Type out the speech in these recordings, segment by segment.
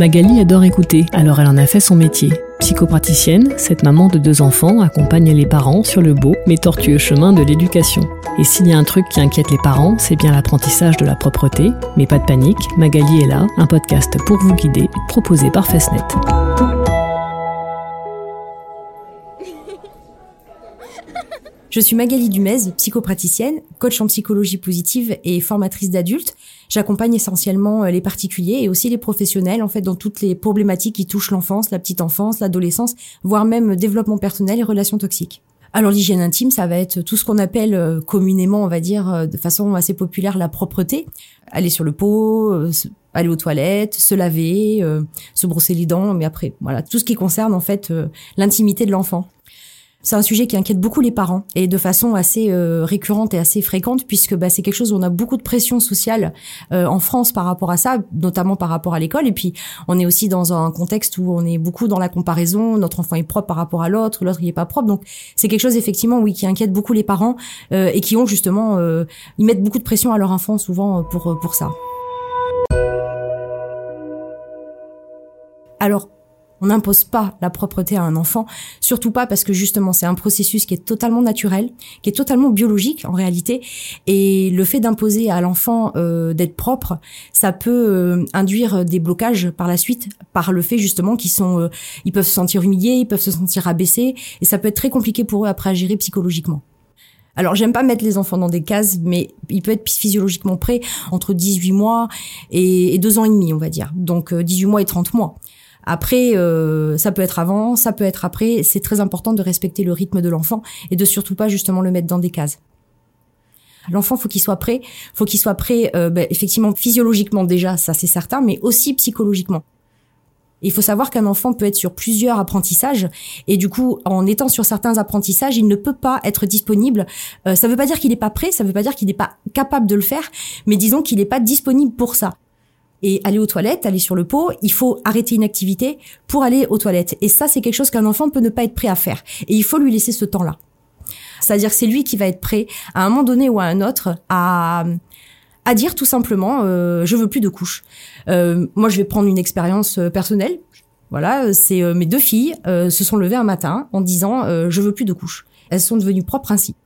Magali adore écouter, alors elle en a fait son métier. Psychopraticienne, cette maman de deux enfants accompagne les parents sur le beau mais tortueux chemin de l'éducation. Et s'il y a un truc qui inquiète les parents, c'est bien l'apprentissage de la propreté. Mais pas de panique, Magali est là, un podcast pour vous guider, proposé par Festnet. Je suis Magali Dumez, psychopraticienne, coach en psychologie positive et formatrice d'adultes. J'accompagne essentiellement euh, les particuliers et aussi les professionnels en fait dans toutes les problématiques qui touchent l'enfance, la petite enfance, l'adolescence, voire même développement personnel et relations toxiques. Alors l'hygiène intime, ça va être tout ce qu'on appelle euh, communément, on va dire euh, de façon assez populaire, la propreté. Aller sur le pot, aller aux toilettes, se laver, se brosser les dents, mais après, voilà, tout ce qui concerne en fait l'intimité de l'enfant. C'est un sujet qui inquiète beaucoup les parents et de façon assez euh, récurrente et assez fréquente puisque bah, c'est quelque chose où on a beaucoup de pression sociale euh, en France par rapport à ça, notamment par rapport à l'école. Et puis on est aussi dans un contexte où on est beaucoup dans la comparaison. Notre enfant est propre par rapport à l'autre, l'autre il est pas propre. Donc c'est quelque chose effectivement oui qui inquiète beaucoup les parents euh, et qui ont justement ils mettent beaucoup de pression à leur enfant souvent pour pour ça. Alors on n'impose pas la propreté à un enfant, surtout pas parce que justement c'est un processus qui est totalement naturel, qui est totalement biologique en réalité, et le fait d'imposer à l'enfant euh, d'être propre, ça peut euh, induire des blocages par la suite, par le fait justement qu'ils sont, euh, ils peuvent se sentir humiliés, ils peuvent se sentir abaissés, et ça peut être très compliqué pour eux après à gérer psychologiquement. Alors j'aime pas mettre les enfants dans des cases, mais il peut être physiologiquement prêt entre 18 mois et, et 2 ans et demi, on va dire. Donc 18 mois et 30 mois. Après, euh, ça peut être avant, ça peut être après. C'est très important de respecter le rythme de l'enfant et de surtout pas justement le mettre dans des cases. L'enfant, faut qu'il soit prêt, faut qu'il soit prêt, euh, ben, effectivement, physiologiquement déjà, ça c'est certain, mais aussi psychologiquement. Il faut savoir qu'un enfant peut être sur plusieurs apprentissages et du coup, en étant sur certains apprentissages, il ne peut pas être disponible. Euh, ça ne veut pas dire qu'il n'est pas prêt, ça ne veut pas dire qu'il n'est pas capable de le faire, mais disons qu'il n'est pas disponible pour ça et aller aux toilettes, aller sur le pot, il faut arrêter une activité pour aller aux toilettes. Et ça, c'est quelque chose qu'un enfant peut ne pas être prêt à faire. Et il faut lui laisser ce temps-là. C'est-à-dire que c'est lui qui va être prêt, à un moment donné ou à un autre, à, à dire tout simplement, euh, je veux plus de couches. Euh, moi, je vais prendre une expérience euh, personnelle. Voilà, c'est mes deux filles se sont levées un matin en disant, je veux plus de couches. Elles sont devenues propres ainsi.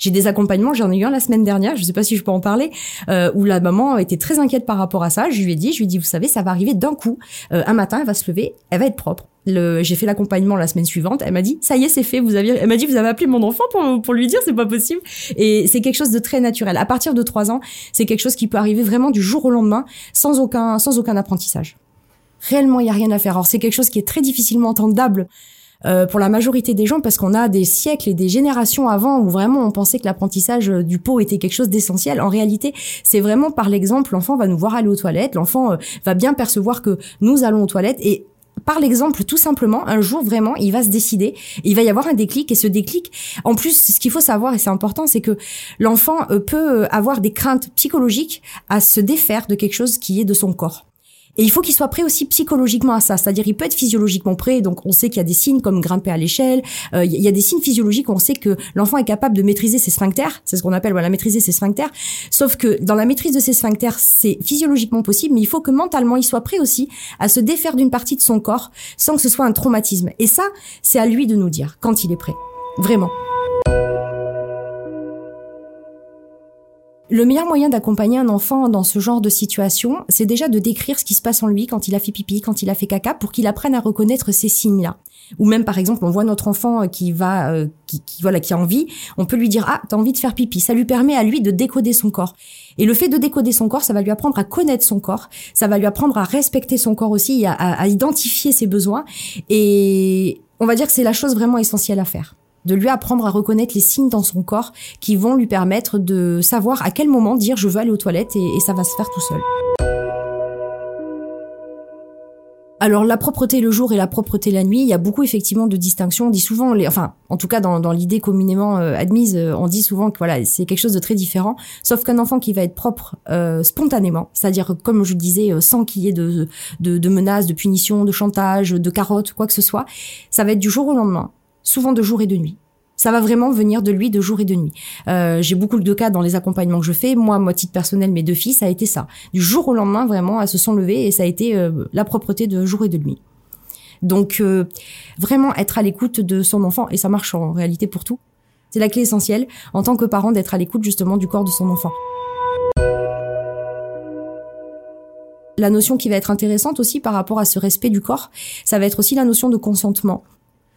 J'ai des accompagnements, j'en ai eu un la semaine dernière, je sais pas si je peux en parler, euh, où la maman était très inquiète par rapport à ça. Je lui ai dit, je lui ai dit, vous savez, ça va arriver d'un coup. Euh, un matin, elle va se lever, elle va être propre. J'ai fait l'accompagnement la semaine suivante. Elle m'a dit, ça y est, c'est fait. Vous avez, elle m'a dit, vous avez appelé mon enfant pour, pour lui dire, c'est pas possible. Et c'est quelque chose de très naturel. À partir de trois ans, c'est quelque chose qui peut arriver vraiment du jour au lendemain, sans aucun, sans aucun apprentissage. Réellement, il y a rien à faire. Alors c'est quelque chose qui est très difficilement entendable euh, pour la majorité des gens parce qu'on a des siècles et des générations avant où vraiment on pensait que l'apprentissage du pot était quelque chose d'essentiel. En réalité, c'est vraiment par l'exemple. L'enfant va nous voir aller aux toilettes, l'enfant euh, va bien percevoir que nous allons aux toilettes et par l'exemple, tout simplement, un jour vraiment, il va se décider, il va y avoir un déclic et ce déclic, en plus, ce qu'il faut savoir et c'est important, c'est que l'enfant euh, peut avoir des craintes psychologiques à se défaire de quelque chose qui est de son corps. Et il faut qu'il soit prêt aussi psychologiquement à ça. C'est-à-dire, il peut être physiologiquement prêt. Donc, on sait qu'il y a des signes comme grimper à l'échelle. Euh, il y a des signes physiologiques où on sait que l'enfant est capable de maîtriser ses sphincters. C'est ce qu'on appelle, voilà, maîtriser ses sphincters. Sauf que dans la maîtrise de ses sphincters, c'est physiologiquement possible, mais il faut que mentalement, il soit prêt aussi à se défaire d'une partie de son corps sans que ce soit un traumatisme. Et ça, c'est à lui de nous dire quand il est prêt. Vraiment. Le meilleur moyen d'accompagner un enfant dans ce genre de situation, c'est déjà de décrire ce qui se passe en lui quand il a fait pipi, quand il a fait caca, pour qu'il apprenne à reconnaître ces signes-là. Ou même par exemple, on voit notre enfant qui va, euh, qui, voilà, qui a envie, on peut lui dire ah t'as envie de faire pipi. Ça lui permet à lui de décoder son corps. Et le fait de décoder son corps, ça va lui apprendre à connaître son corps, ça va lui apprendre à respecter son corps aussi, à, à identifier ses besoins. Et on va dire que c'est la chose vraiment essentielle à faire de lui apprendre à reconnaître les signes dans son corps qui vont lui permettre de savoir à quel moment dire je veux aller aux toilettes et, ça va se faire tout seul. Alors la propreté le jour et la propreté la nuit, il y a beaucoup effectivement de distinctions. On dit souvent, enfin en tout cas dans, l'idée communément euh, admise, euh, on dit souvent que voilà c'est quelque chose de très différent. Sauf qu'un enfant qui va être propre euh, spontanément, c'est-à-dire comme je disais, sans qu'il y ait de, de, de menaces, de punitions, de chantage, de carottes, quoi que ce soit, ça va être du jour au lendemain souvent de jour et de nuit. Ça va vraiment venir de lui de jour et de nuit. Euh, j'ai beaucoup de cas dans les accompagnements que je fais. Moi, moi, titre personnel, mes deux filles, ça a été ça. Du jour au lendemain, vraiment, elles se sont levées et ça a été euh, la propreté de jour et de nuit. Donc, euh, vraiment être à l'écoute de son enfant, et ça marche en réalité pour tout. C'est la clé essentielle, en tant que parent, d'être à l'écoute justement du corps de son enfant. La notion qui va être intéressante aussi par rapport à ce respect du corps, ça va être aussi la notion de consentement.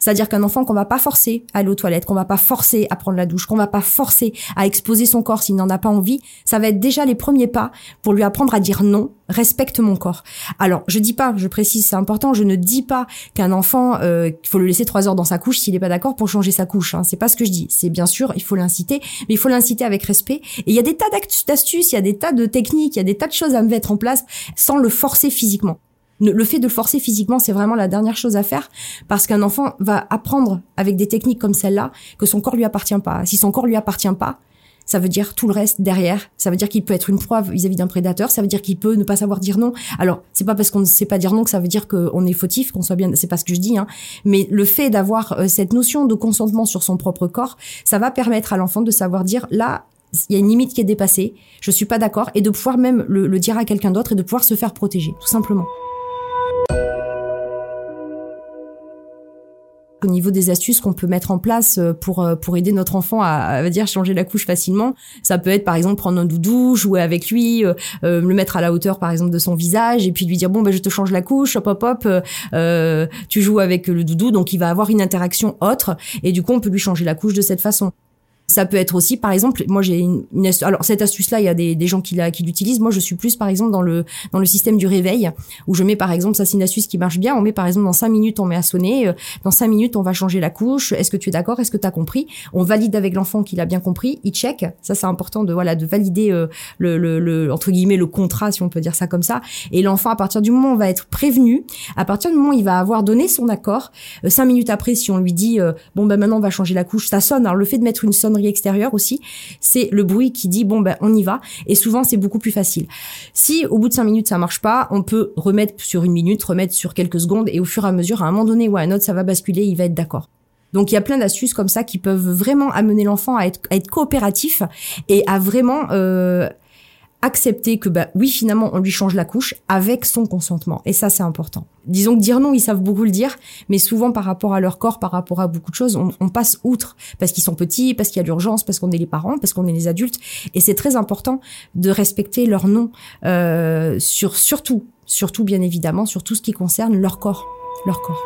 C'est-à-dire qu'un enfant qu'on va pas forcer à aller aux toilettes, qu'on va pas forcer à prendre la douche, qu'on va pas forcer à exposer son corps s'il n'en a pas envie, ça va être déjà les premiers pas pour lui apprendre à dire non, respecte mon corps. Alors, je dis pas, je précise, c'est important, je ne dis pas qu'un enfant, euh, qu'il faut le laisser trois heures dans sa couche s'il n'est pas d'accord pour changer sa couche. Hein. C'est pas ce que je dis. C'est bien sûr, il faut l'inciter, mais il faut l'inciter avec respect. Et il y a des tas d'astuces, il y a des tas de techniques, il y a des tas de choses à mettre en place sans le forcer physiquement le fait de le forcer physiquement, c'est vraiment la dernière chose à faire parce qu'un enfant va apprendre avec des techniques comme celle-là que son corps lui appartient pas. Si son corps lui appartient pas, ça veut dire tout le reste derrière. Ça veut dire qu'il peut être une proie vis-à-vis d'un prédateur. Ça veut dire qu'il peut ne pas savoir dire non. Alors, c'est pas parce qu'on ne sait pas dire non que ça veut dire qu'on est fautif, qu'on soit bien. C'est pas ce que je dis. Hein. Mais le fait d'avoir euh, cette notion de consentement sur son propre corps, ça va permettre à l'enfant de savoir dire là, il y a une limite qui est dépassée. Je suis pas d'accord et de pouvoir même le dire à quelqu'un d'autre et de pouvoir se faire protéger, tout simplement. Au niveau des astuces qu'on peut mettre en place euh, pour euh, pour aider notre enfant à, à dire changer la couche facilement, ça peut être par exemple prendre un doudou, jouer avec lui, euh, le mettre à la hauteur par exemple de son visage et puis lui dire bon ben je te change la couche, hop hop hop, euh, tu joues avec le doudou donc il va avoir une interaction autre et du coup on peut lui changer la couche de cette façon. Ça peut être aussi, par exemple, moi j'ai une, alors cette astuce-là, il y a des, des gens qui la, qui l'utilisent. Moi, je suis plus, par exemple, dans le dans le système du réveil, où je mets, par exemple, ça c'est une astuce qui marche bien. On met, par exemple, dans cinq minutes, on met à sonner. Euh, dans cinq minutes, on va changer la couche. Est-ce que tu es d'accord? Est-ce que tu as compris? On valide avec l'enfant qu'il a bien compris. Il check. Ça, c'est important de voilà de valider euh, le, le, le, entre guillemets le contrat, si on peut dire ça comme ça. Et l'enfant, à partir du moment où on va être prévenu, à partir du moment où il va avoir donné son accord, euh, cinq minutes après, si on lui dit bon ben maintenant on va changer la couche, ça sonne. Alors le fait de mettre une sonnerie extérieur aussi, c'est le bruit qui dit bon ben on y va et souvent c'est beaucoup plus facile. Si au bout de cinq minutes ça marche pas, on peut remettre sur une minute, remettre sur quelques secondes et au fur et à mesure à un moment donné ou à un autre ça va basculer, il va être d'accord. Donc il y a plein d'astuces comme ça qui peuvent vraiment amener l'enfant à être, coopératif et à vraiment euh, accepter que bah oui finalement on lui change la couche avec son consentement et ça c'est important. Disons que dire non ils savent beaucoup le dire mais souvent par rapport à leur corps par rapport à beaucoup de choses on, passe outre parce qu'ils sont petits parce qu'il y a l'urgence parce qu'on est les parents parce qu'on est les adultes et c'est très important de respecter leur non euh, sur surtout surtout bien évidemment sur tout ce qui concerne leur corps leur corps.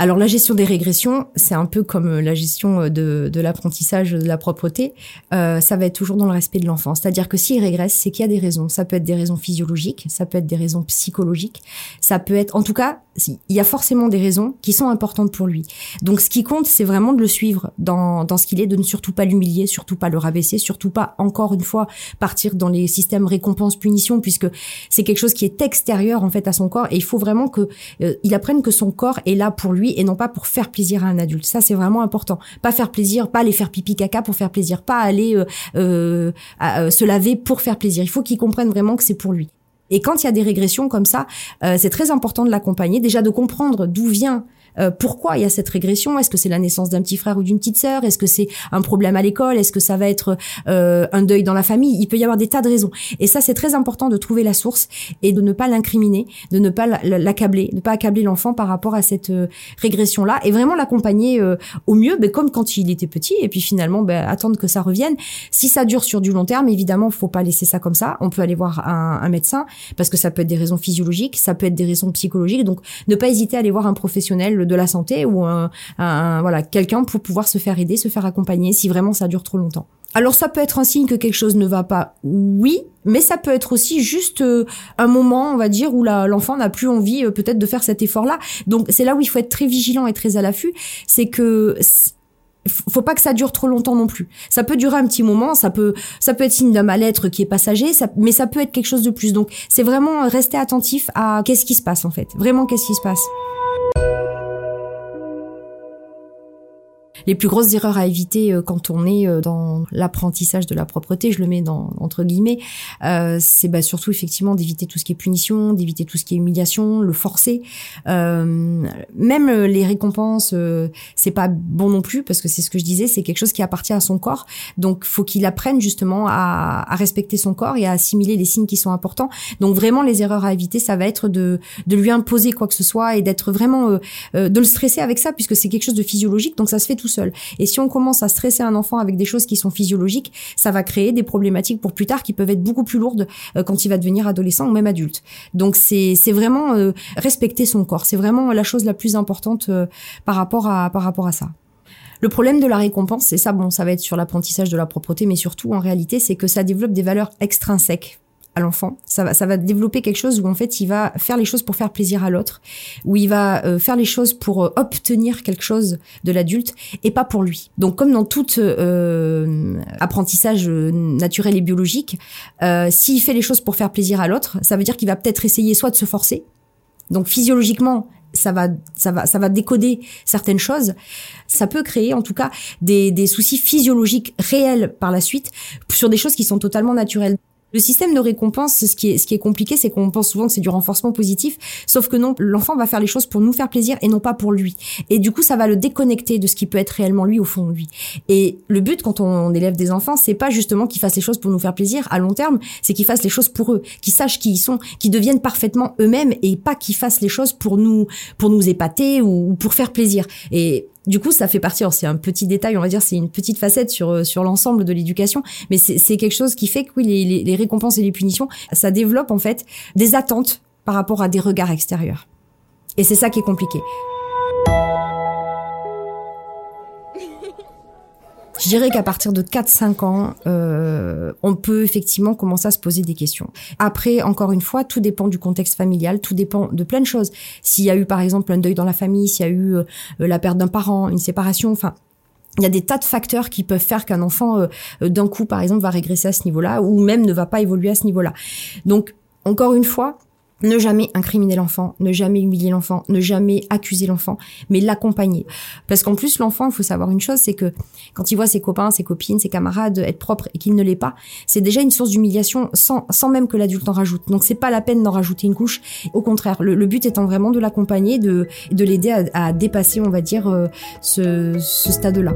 Alors la gestion des régressions, c'est un peu comme euh, la gestion euh, de, de l'apprentissage de la propreté. Euh, ça va être toujours dans le respect de l'enfant. C'est-à-dire que s'il régresse, c'est qu'il y a des raisons. Ça peut être des raisons physiologiques, ça peut être des raisons psychologiques, ça peut être, en tout cas, il y a forcément des raisons qui sont importantes pour lui. Donc ce qui compte, c'est vraiment de le suivre dans, dans ce qu'il est, de ne surtout pas l'humilier, surtout pas le rabaisser, surtout pas encore une fois partir dans les systèmes récompense-punition, puisque c'est quelque chose qui est extérieur en fait à son corps et il faut vraiment que il apprenne que son corps est là pour lui et non pas pour faire plaisir à un adulte. Ça, c'est vraiment important. Pas faire plaisir, pas aller faire pipi caca pour faire plaisir, pas aller euh, euh, euh, se laver pour faire plaisir. Il faut qu'il comprenne vraiment que c'est pour lui. Et quand il y a des régressions comme ça, c'est très important de l'accompagner, déjà de comprendre d'où vient euh, pourquoi il y a cette régression? Est-ce que c'est la naissance d'un petit frère ou d'une petite sœur? Est-ce que c'est un problème à l'école? Est-ce que ça va être euh, un deuil dans la famille? Il peut y avoir des tas de raisons. Et ça, c'est très important de trouver la source et de ne pas l'incriminer, de ne pas l'accabler, de ne pas accabler l'enfant par rapport à cette euh, régression-là et vraiment l'accompagner au mieux, ben, comme quand il était petit. Et puis finalement, ben, attendre que ça revienne. Si ça dure sur du long terme, évidemment, faut pas laisser ça comme ça. On peut aller voir un, un médecin parce que ça peut être des raisons physiologiques, ça peut être des raisons psychologiques. Donc, ne pas hésiter à aller voir un professionnel de la santé ou un, voilà quelqu'un pour pouvoir se faire aider, se faire accompagner si vraiment ça dure trop longtemps. Alors ça peut être un signe que quelque chose ne va pas, oui, mais ça peut être aussi juste euh, un moment, on va dire, où l'enfant n'a plus envie euh, peut-être de faire cet effort-là. Donc c'est là où il faut être très vigilant et très à l'affût, c'est que faut pas que ça dure trop longtemps non plus. Ça peut durer un petit moment, ça peut ça peut être signe d'un mal-être qui est passager, mais ça peut être quelque chose de plus. Donc c'est vraiment rester attentif à qu'est-ce qui se passe en fait. Vraiment qu'est-ce qui se passe. Les plus grosses erreurs à éviter euh, quand on est euh, dans l'apprentissage de la propreté, je le mets dans entre guillemets, euh, c'est bah, surtout effectivement d'éviter tout ce qui est punition, d'éviter tout ce qui est humiliation, le forcer. Euh, même les récompenses, c'est pas bon non plus parce que c'est ce que je disais, c'est quelque chose qui appartient à son corps. Donc faut qu'il apprenne justement à, à, respecter son corps et à assimiler les signes qui sont importants. Donc vraiment les erreurs à éviter, ça va être de de lui imposer quoi que ce soit et d'être vraiment de le stresser avec ça puisque c'est quelque chose de physiologique. Donc ça se fait tout seul. Et si on commence à stresser un enfant avec des choses qui sont physiologiques, ça va créer des problématiques pour plus tard qui peuvent être beaucoup plus lourdes euh, quand il va devenir adolescent ou même adulte. Donc c'est vraiment euh, respecter son corps. C'est vraiment la chose la plus importante euh, par rapport à par rapport à ça. Le problème de la récompense, c'est ça, bon, ça va être sur l'apprentissage de la propreté, mais surtout, en réalité, c'est que ça développe des valeurs extrinsèques à l'enfant. Ça va, ça va développer quelque chose où en fait il va faire les choses pour faire plaisir à l'autre, où il va euh, faire les choses pour euh, obtenir quelque chose de l'adulte et pas pour lui. Donc comme dans tout euh, apprentissage naturel et biologique, s'il fait les choses pour faire plaisir à l'autre, ça veut dire qu'il va peut-être essayer soit de se forcer, donc physiologiquement ça va, ça va, ça va décoder certaines choses. Ça peut créer, en tout cas, des, des soucis physiologiques réels par la suite sur des choses qui sont totalement naturelles. Le système de récompense, ce qui est, ce qui est compliqué, c'est qu'on pense souvent que c'est du renforcement positif, sauf que non, l'enfant va faire les choses pour nous faire plaisir et non pas pour lui. Et du coup, ça va le déconnecter de ce qui peut être réellement lui au fond de lui. Et le but quand on, élève des enfants, c'est pas justement qu'ils fassent les choses pour nous faire plaisir à long terme, c'est qu'ils fassent les choses pour eux, qu'ils sachent qui ils sont, qu'ils deviennent parfaitement eux-mêmes et pas qu'ils fassent les choses pour nous, pour nous épater ou pour faire plaisir. Et du coup, ça fait partie, c'est un petit détail, on va dire, c'est une petite facette sur, euh, sur l'ensemble de l'éducation, mais c'est quelque chose qui fait que oui, les, les récompenses et les punitions, ça développe en fait des attentes par rapport à des regards extérieurs. Et c'est ça qui est compliqué. Je dirais qu'à partir de 4-5 ans, euh, on peut effectivement commencer à se poser des questions. Après, encore une fois, tout dépend du contexte familial, tout dépend de plein de choses. S'il y a eu par exemple un deuil dans la famille, s'il y a eu euh, la perte d'un parent, une séparation, enfin, il y a des tas de facteurs qui peuvent faire qu'un enfant, euh, d'un coup, par exemple, va régresser à ce niveau-là, ou même ne va pas évoluer à ce niveau-là. Donc, encore une fois, ne jamais incriminer l'enfant, ne jamais humilier l'enfant, ne jamais accuser l'enfant, mais l'accompagner. Parce qu'en plus, l'enfant, il faut savoir une chose, c'est que quand il voit ses copains, ses copines, ses camarades être propres et qu'il ne l'est pas, c'est déjà une source d'humiliation sans, sans même que l'adulte en rajoute. Donc c'est pas la peine d'en rajouter une couche. Au contraire, le, but étant vraiment de l'accompagner, de, de l'aider à, dépasser, on va dire, euh, ce, ce stade-là.